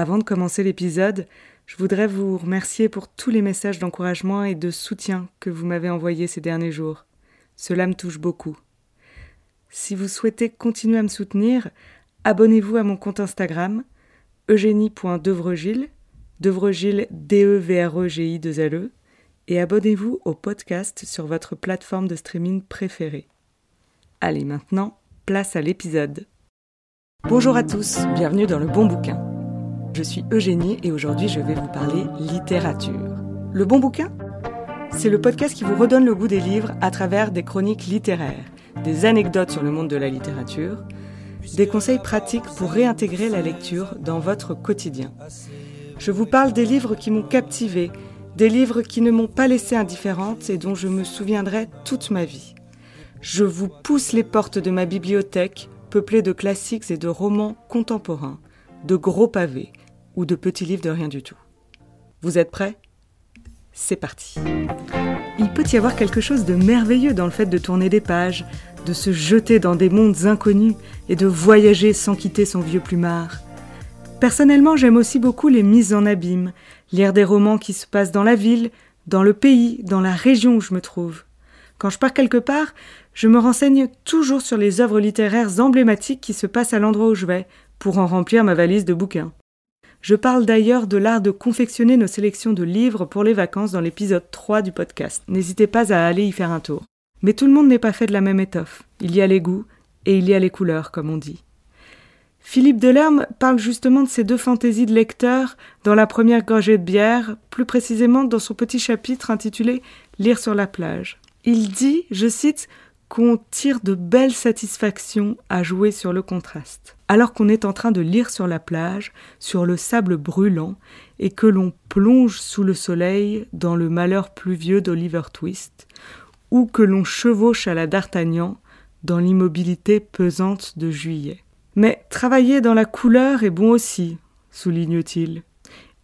Avant de commencer l'épisode, je voudrais vous remercier pour tous les messages d'encouragement et de soutien que vous m'avez envoyés ces derniers jours. Cela me touche beaucoup. Si vous souhaitez continuer à me soutenir, abonnez-vous à mon compte Instagram, eugénie.devrogil, Devrogil D-E-V-R-E-G-I 2 L E, et abonnez-vous au podcast sur votre plateforme de streaming préférée. Allez, maintenant, place à l'épisode. Bonjour à tous, bienvenue dans le bon bouquin. Je suis Eugénie et aujourd'hui je vais vous parler littérature. Le bon bouquin? C'est le podcast qui vous redonne le goût des livres à travers des chroniques littéraires, des anecdotes sur le monde de la littérature, des conseils pratiques pour réintégrer la lecture dans votre quotidien. Je vous parle des livres qui m'ont captivé, des livres qui ne m'ont pas laissé indifférente et dont je me souviendrai toute ma vie. Je vous pousse les portes de ma bibliothèque, peuplée de classiques et de romans contemporains, de gros pavés ou de petits livres de rien du tout. Vous êtes prêts? C'est parti. Il peut y avoir quelque chose de merveilleux dans le fait de tourner des pages, de se jeter dans des mondes inconnus et de voyager sans quitter son vieux plumard. Personnellement, j'aime aussi beaucoup les mises en abîme, lire des romans qui se passent dans la ville, dans le pays, dans la région où je me trouve. Quand je pars quelque part, je me renseigne toujours sur les œuvres littéraires emblématiques qui se passent à l'endroit où je vais, pour en remplir ma valise de bouquins. Je parle d'ailleurs de l'art de confectionner nos sélections de livres pour les vacances dans l'épisode 3 du podcast. N'hésitez pas à aller y faire un tour. Mais tout le monde n'est pas fait de la même étoffe. Il y a les goûts et il y a les couleurs, comme on dit. Philippe Delerme parle justement de ces deux fantaisies de lecteur dans la première gorgée de bière, plus précisément dans son petit chapitre intitulé Lire sur la plage. Il dit, je cite, qu'on tire de belles satisfactions à jouer sur le contraste. Alors qu'on est en train de lire sur la plage, sur le sable brûlant, et que l'on plonge sous le soleil dans le malheur pluvieux d'Oliver Twist, ou que l'on chevauche à la d'Artagnan dans l'immobilité pesante de juillet. Mais travailler dans la couleur est bon aussi, souligne-t-il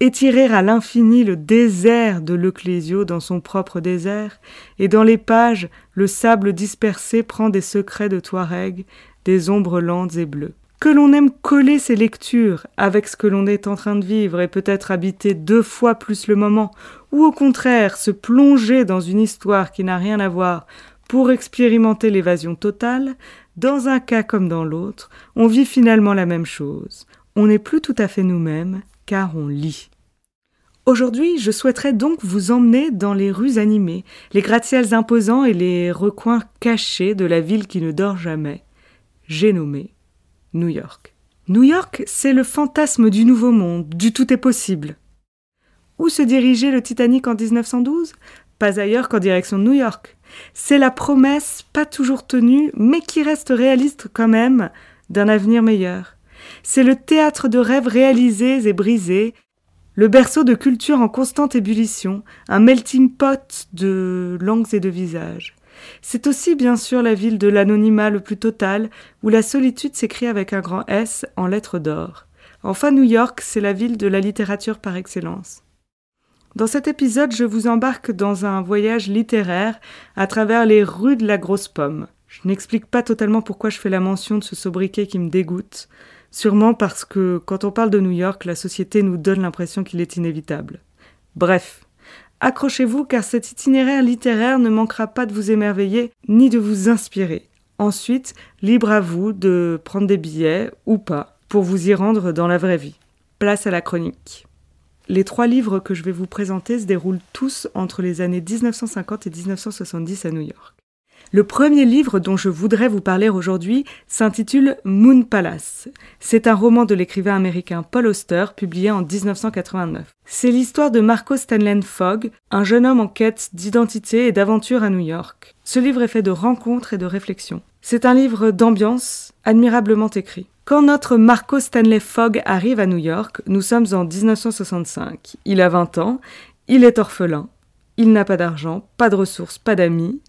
étirer à l'infini le désert de l'Ecclésio dans son propre désert, et dans les pages, le sable dispersé prend des secrets de Touareg, des ombres lentes et bleues. Que l'on aime coller ses lectures avec ce que l'on est en train de vivre et peut-être habiter deux fois plus le moment, ou au contraire se plonger dans une histoire qui n'a rien à voir pour expérimenter l'évasion totale, dans un cas comme dans l'autre, on vit finalement la même chose. On n'est plus tout à fait nous-mêmes, car on lit. Aujourd'hui, je souhaiterais donc vous emmener dans les rues animées, les gratte-ciels imposants et les recoins cachés de la ville qui ne dort jamais. J'ai nommé New York. New York, c'est le fantasme du nouveau monde, du tout est possible. Où se dirigeait le Titanic en 1912 Pas ailleurs qu'en direction de New York. C'est la promesse, pas toujours tenue, mais qui reste réaliste quand même, d'un avenir meilleur. C'est le théâtre de rêves réalisés et brisés, le berceau de culture en constante ébullition, un melting pot de langues et de visages. C'est aussi bien sûr la ville de l'anonymat le plus total, où la solitude s'écrit avec un grand S en lettres d'or. Enfin, New York, c'est la ville de la littérature par excellence. Dans cet épisode, je vous embarque dans un voyage littéraire à travers les rues de la grosse pomme. Je n'explique pas totalement pourquoi je fais la mention de ce sobriquet qui me dégoûte. Sûrement parce que quand on parle de New York, la société nous donne l'impression qu'il est inévitable. Bref, accrochez-vous car cet itinéraire littéraire ne manquera pas de vous émerveiller ni de vous inspirer. Ensuite, libre à vous de prendre des billets ou pas pour vous y rendre dans la vraie vie. Place à la chronique. Les trois livres que je vais vous présenter se déroulent tous entre les années 1950 et 1970 à New York. Le premier livre dont je voudrais vous parler aujourd'hui s'intitule Moon Palace. C'est un roman de l'écrivain américain Paul Auster publié en 1989. C'est l'histoire de Marco Stanley Fogg, un jeune homme en quête d'identité et d'aventure à New York. Ce livre est fait de rencontres et de réflexions. C'est un livre d'ambiance, admirablement écrit. Quand notre Marco Stanley Fogg arrive à New York, nous sommes en 1965. Il a 20 ans, il est orphelin, il n'a pas d'argent, pas de ressources, pas d'amis,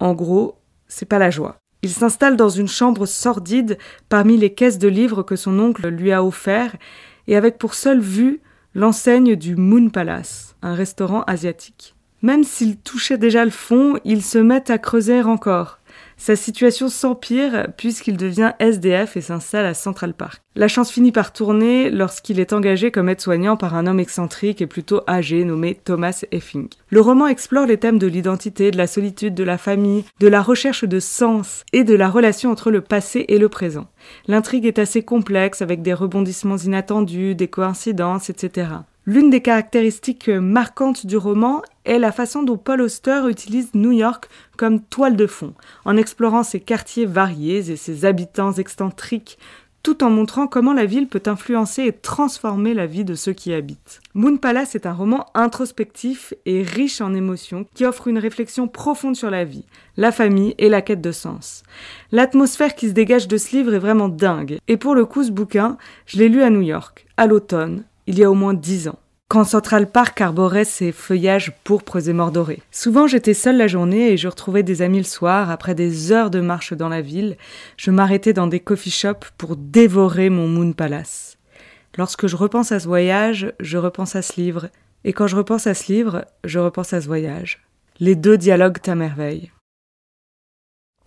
en gros, c'est pas la joie. Il s'installe dans une chambre sordide parmi les caisses de livres que son oncle lui a offert et avec pour seule vue l'enseigne du Moon Palace, un restaurant asiatique. Même s'il touchait déjà le fond, il se met à creuser encore. Sa situation s'empire puisqu'il devient SDF et s'installe à Central Park. La chance finit par tourner lorsqu'il est engagé comme aide-soignant par un homme excentrique et plutôt âgé nommé Thomas Effing. Le roman explore les thèmes de l'identité, de la solitude, de la famille, de la recherche de sens et de la relation entre le passé et le présent. L'intrigue est assez complexe avec des rebondissements inattendus, des coïncidences, etc. L'une des caractéristiques marquantes du roman est la façon dont Paul Auster utilise New York comme toile de fond, en explorant ses quartiers variés et ses habitants excentriques, tout en montrant comment la ville peut influencer et transformer la vie de ceux qui y habitent. Moon Palace est un roman introspectif et riche en émotions qui offre une réflexion profonde sur la vie, la famille et la quête de sens. L'atmosphère qui se dégage de ce livre est vraiment dingue, et pour le coup ce bouquin, je l'ai lu à New York, à l'automne, il y a au moins dix ans quand Central Park arborait ses feuillages pourpres et mordorés. Souvent j'étais seule la journée et je retrouvais des amis le soir, après des heures de marche dans la ville, je m'arrêtais dans des coffee shops pour dévorer mon Moon Palace. Lorsque je repense à ce voyage, je repense à ce livre, et quand je repense à ce livre, je repense à ce voyage. Les deux dialoguent à merveille.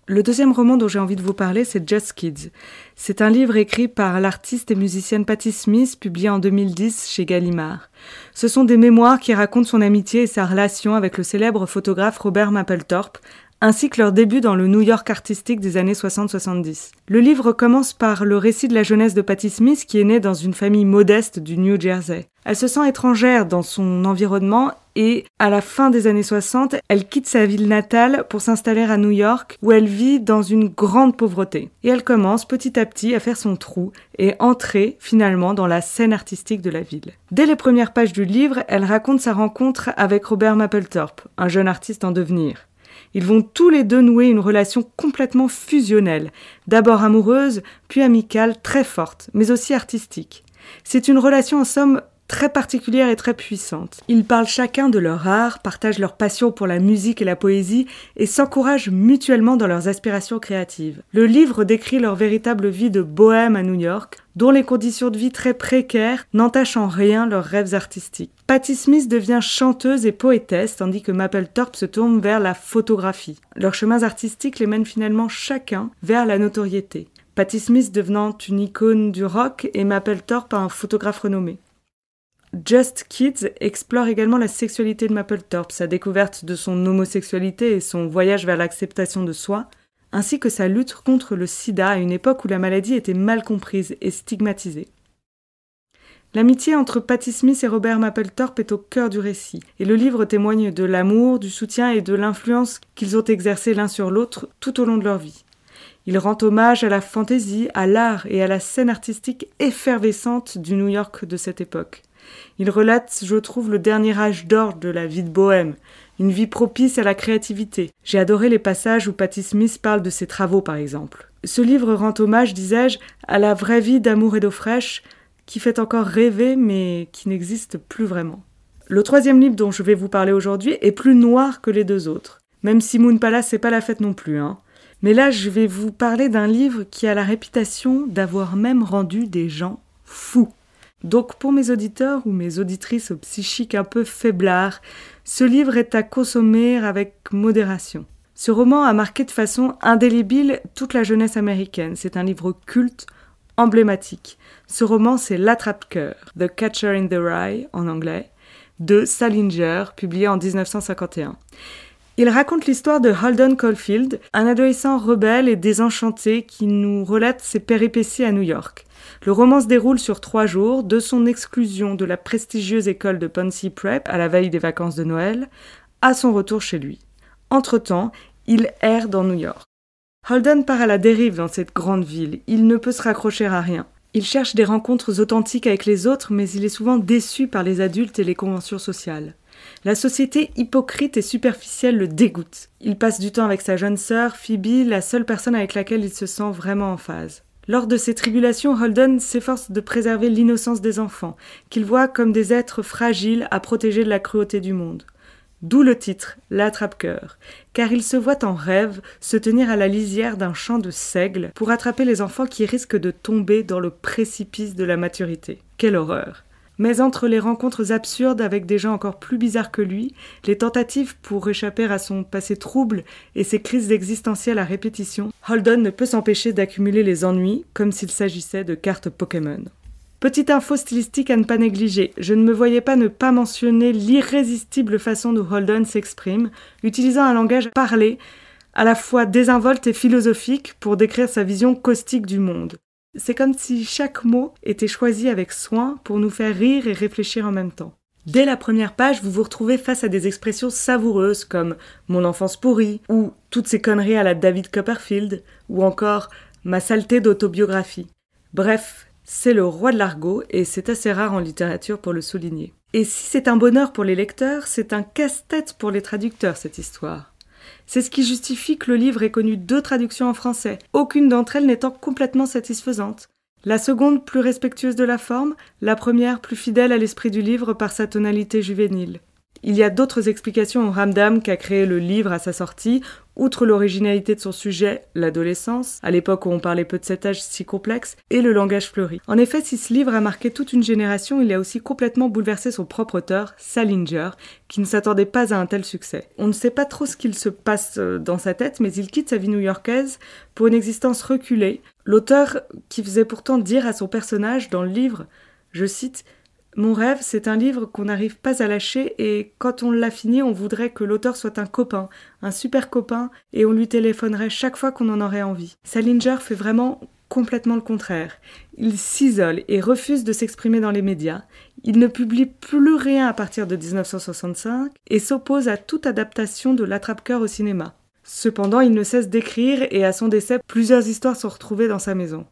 Le deuxième roman dont j'ai envie de vous parler, c'est Just Kids. C'est un livre écrit par l'artiste et musicienne Patti Smith, publié en 2010 chez Gallimard. Ce sont des mémoires qui racontent son amitié et sa relation avec le célèbre photographe Robert Mapplethorpe, ainsi que leur début dans le New York artistique des années 60-70. Le livre commence par le récit de la jeunesse de Patti Smith qui est née dans une famille modeste du New Jersey. Elle se sent étrangère dans son environnement et à la fin des années 60, elle quitte sa ville natale pour s'installer à New York où elle vit dans une grande pauvreté. Et elle commence petit à petit à faire son trou et entrer finalement dans la scène artistique de la ville. Dès les premières pages du livre, elle raconte sa rencontre avec Robert Mapplethorpe, un jeune artiste en devenir. Ils vont tous les deux nouer une relation complètement fusionnelle, d'abord amoureuse, puis amicale, très forte, mais aussi artistique. C'est une relation en somme très particulière et très puissante. Ils parlent chacun de leur art, partagent leur passion pour la musique et la poésie et s'encouragent mutuellement dans leurs aspirations créatives. Le livre décrit leur véritable vie de bohème à New York, dont les conditions de vie très précaires n'entachent en rien leurs rêves artistiques. Patti Smith devient chanteuse et poétesse, tandis que Mapplethorpe se tourne vers la photographie. Leurs chemins artistiques les mènent finalement chacun vers la notoriété. Patti Smith devenant une icône du rock et Mapplethorpe un photographe renommé. Just Kids explore également la sexualité de Mapplethorpe, sa découverte de son homosexualité et son voyage vers l'acceptation de soi, ainsi que sa lutte contre le sida à une époque où la maladie était mal comprise et stigmatisée. L'amitié entre Patti Smith et Robert Mapplethorpe est au cœur du récit, et le livre témoigne de l'amour, du soutien et de l'influence qu'ils ont exercé l'un sur l'autre tout au long de leur vie. Il rend hommage à la fantaisie, à l'art et à la scène artistique effervescente du New York de cette époque. Il relate, je trouve, le dernier âge d'or de la vie de bohème, une vie propice à la créativité. J'ai adoré les passages où Patti Smith parle de ses travaux, par exemple. Ce livre rend hommage, disais-je, à la vraie vie d'amour et d'eau fraîche, qui fait encore rêver, mais qui n'existe plus vraiment. Le troisième livre dont je vais vous parler aujourd'hui est plus noir que les deux autres. Même si Moon Palace, c'est pas la fête non plus, hein. Mais là, je vais vous parler d'un livre qui a la réputation d'avoir même rendu des gens fous. Donc pour mes auditeurs ou mes auditrices au psychique un peu faiblard, ce livre est à consommer avec modération. Ce roman a marqué de façon indélébile toute la jeunesse américaine. C'est un livre culte, emblématique. Ce roman, c'est L'attrape-cœur, The Catcher in the Rye en anglais, de Salinger, publié en 1951. Il raconte l'histoire de Holden Caulfield, un adolescent rebelle et désenchanté qui nous relate ses péripéties à New York. Le roman se déroule sur trois jours, de son exclusion de la prestigieuse école de Poncy Prep à la veille des vacances de Noël, à son retour chez lui. Entre-temps, il erre dans New York. Holden part à la dérive dans cette grande ville, il ne peut se raccrocher à rien. Il cherche des rencontres authentiques avec les autres, mais il est souvent déçu par les adultes et les conventions sociales. La société hypocrite et superficielle le dégoûte. Il passe du temps avec sa jeune sœur, Phoebe, la seule personne avec laquelle il se sent vraiment en phase. Lors de ces tribulations, Holden s'efforce de préserver l'innocence des enfants, qu'il voit comme des êtres fragiles à protéger de la cruauté du monde. D'où le titre, L'attrape-cœur, car il se voit en rêve se tenir à la lisière d'un champ de seigle pour attraper les enfants qui risquent de tomber dans le précipice de la maturité. Quelle horreur! Mais entre les rencontres absurdes avec des gens encore plus bizarres que lui, les tentatives pour échapper à son passé trouble et ses crises existentielles à répétition, Holden ne peut s'empêcher d'accumuler les ennuis comme s'il s'agissait de cartes Pokémon. Petite info stylistique à ne pas négliger, je ne me voyais pas ne pas mentionner l'irrésistible façon dont Holden s'exprime, utilisant un langage parlé, à la fois désinvolte et philosophique pour décrire sa vision caustique du monde. C'est comme si chaque mot était choisi avec soin pour nous faire rire et réfléchir en même temps. Dès la première page, vous vous retrouvez face à des expressions savoureuses comme mon enfance pourrie, ou toutes ces conneries à la David Copperfield, ou encore ma saleté d'autobiographie. Bref, c'est le roi de l'argot et c'est assez rare en littérature pour le souligner. Et si c'est un bonheur pour les lecteurs, c'est un casse-tête pour les traducteurs cette histoire. C'est ce qui justifie que le livre ait connu deux traductions en français, aucune d'entre elles n'étant complètement satisfaisante. La seconde plus respectueuse de la forme, la première plus fidèle à l'esprit du livre par sa tonalité juvénile. Il y a d'autres explications au ramdam qu'a créé le livre à sa sortie, outre l'originalité de son sujet, l'adolescence, à l'époque où on parlait peu de cet âge si complexe, et le langage fleuri. En effet, si ce livre a marqué toute une génération, il a aussi complètement bouleversé son propre auteur, Salinger, qui ne s'attendait pas à un tel succès. On ne sait pas trop ce qu'il se passe euh, dans sa tête, mais il quitte sa vie new-yorkaise pour une existence reculée. L'auteur, qui faisait pourtant dire à son personnage dans le livre, je cite, mon rêve, c'est un livre qu'on n'arrive pas à lâcher et quand on l'a fini, on voudrait que l'auteur soit un copain, un super copain, et on lui téléphonerait chaque fois qu'on en aurait envie. Salinger fait vraiment complètement le contraire. Il s'isole et refuse de s'exprimer dans les médias. Il ne publie plus rien à partir de 1965 et s'oppose à toute adaptation de l'attrape-cœur au cinéma. Cependant, il ne cesse d'écrire et à son décès, plusieurs histoires sont retrouvées dans sa maison.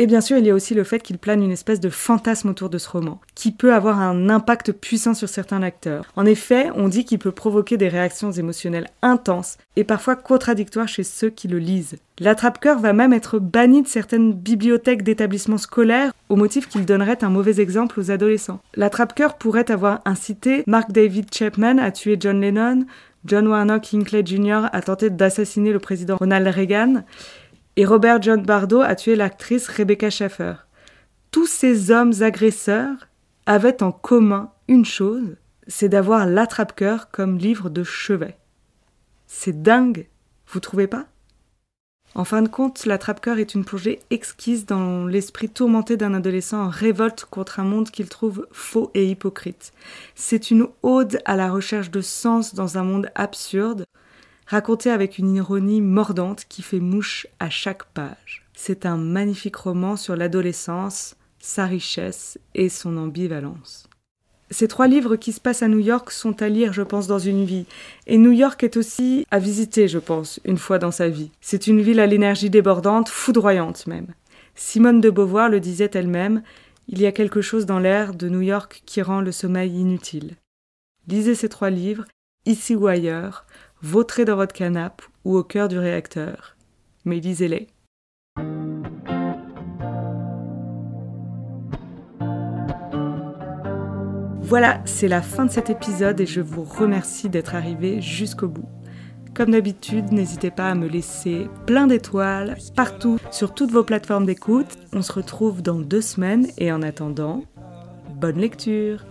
Et bien sûr, il y a aussi le fait qu'il plane une espèce de fantasme autour de ce roman, qui peut avoir un impact puissant sur certains lecteurs. En effet, on dit qu'il peut provoquer des réactions émotionnelles intenses et parfois contradictoires chez ceux qui le lisent. L'attrape-cœur va même être banni de certaines bibliothèques d'établissements scolaires au motif qu'il donnerait un mauvais exemple aux adolescents. L'attrape-cœur pourrait avoir incité Mark David Chapman à tuer John Lennon, John Warnock Hinckley Jr. à tenter d'assassiner le président Ronald Reagan, et Robert John Bardo a tué l'actrice Rebecca Schaeffer. Tous ces hommes agresseurs avaient en commun une chose, c'est d'avoir l'attrape-cœur comme livre de chevet. C'est dingue, vous trouvez pas? En fin de compte, l'attrape-cœur est une plongée exquise dans l'esprit tourmenté d'un adolescent en révolte contre un monde qu'il trouve faux et hypocrite. C'est une ode à la recherche de sens dans un monde absurde, raconté avec une ironie mordante qui fait mouche à chaque page. C'est un magnifique roman sur l'adolescence, sa richesse et son ambivalence. Ces trois livres qui se passent à New York sont à lire, je pense, dans une vie. Et New York est aussi à visiter, je pense, une fois dans sa vie. C'est une ville à l'énergie débordante, foudroyante même. Simone de Beauvoir le disait elle-même, il y a quelque chose dans l'air de New York qui rend le sommeil inutile. Lisez ces trois livres, ici ou ailleurs, vautrez dans votre canapé ou au cœur du réacteur. Mais lisez-les. Voilà, c'est la fin de cet épisode et je vous remercie d'être arrivé jusqu'au bout. Comme d'habitude, n'hésitez pas à me laisser plein d'étoiles partout sur toutes vos plateformes d'écoute. On se retrouve dans deux semaines et en attendant, bonne lecture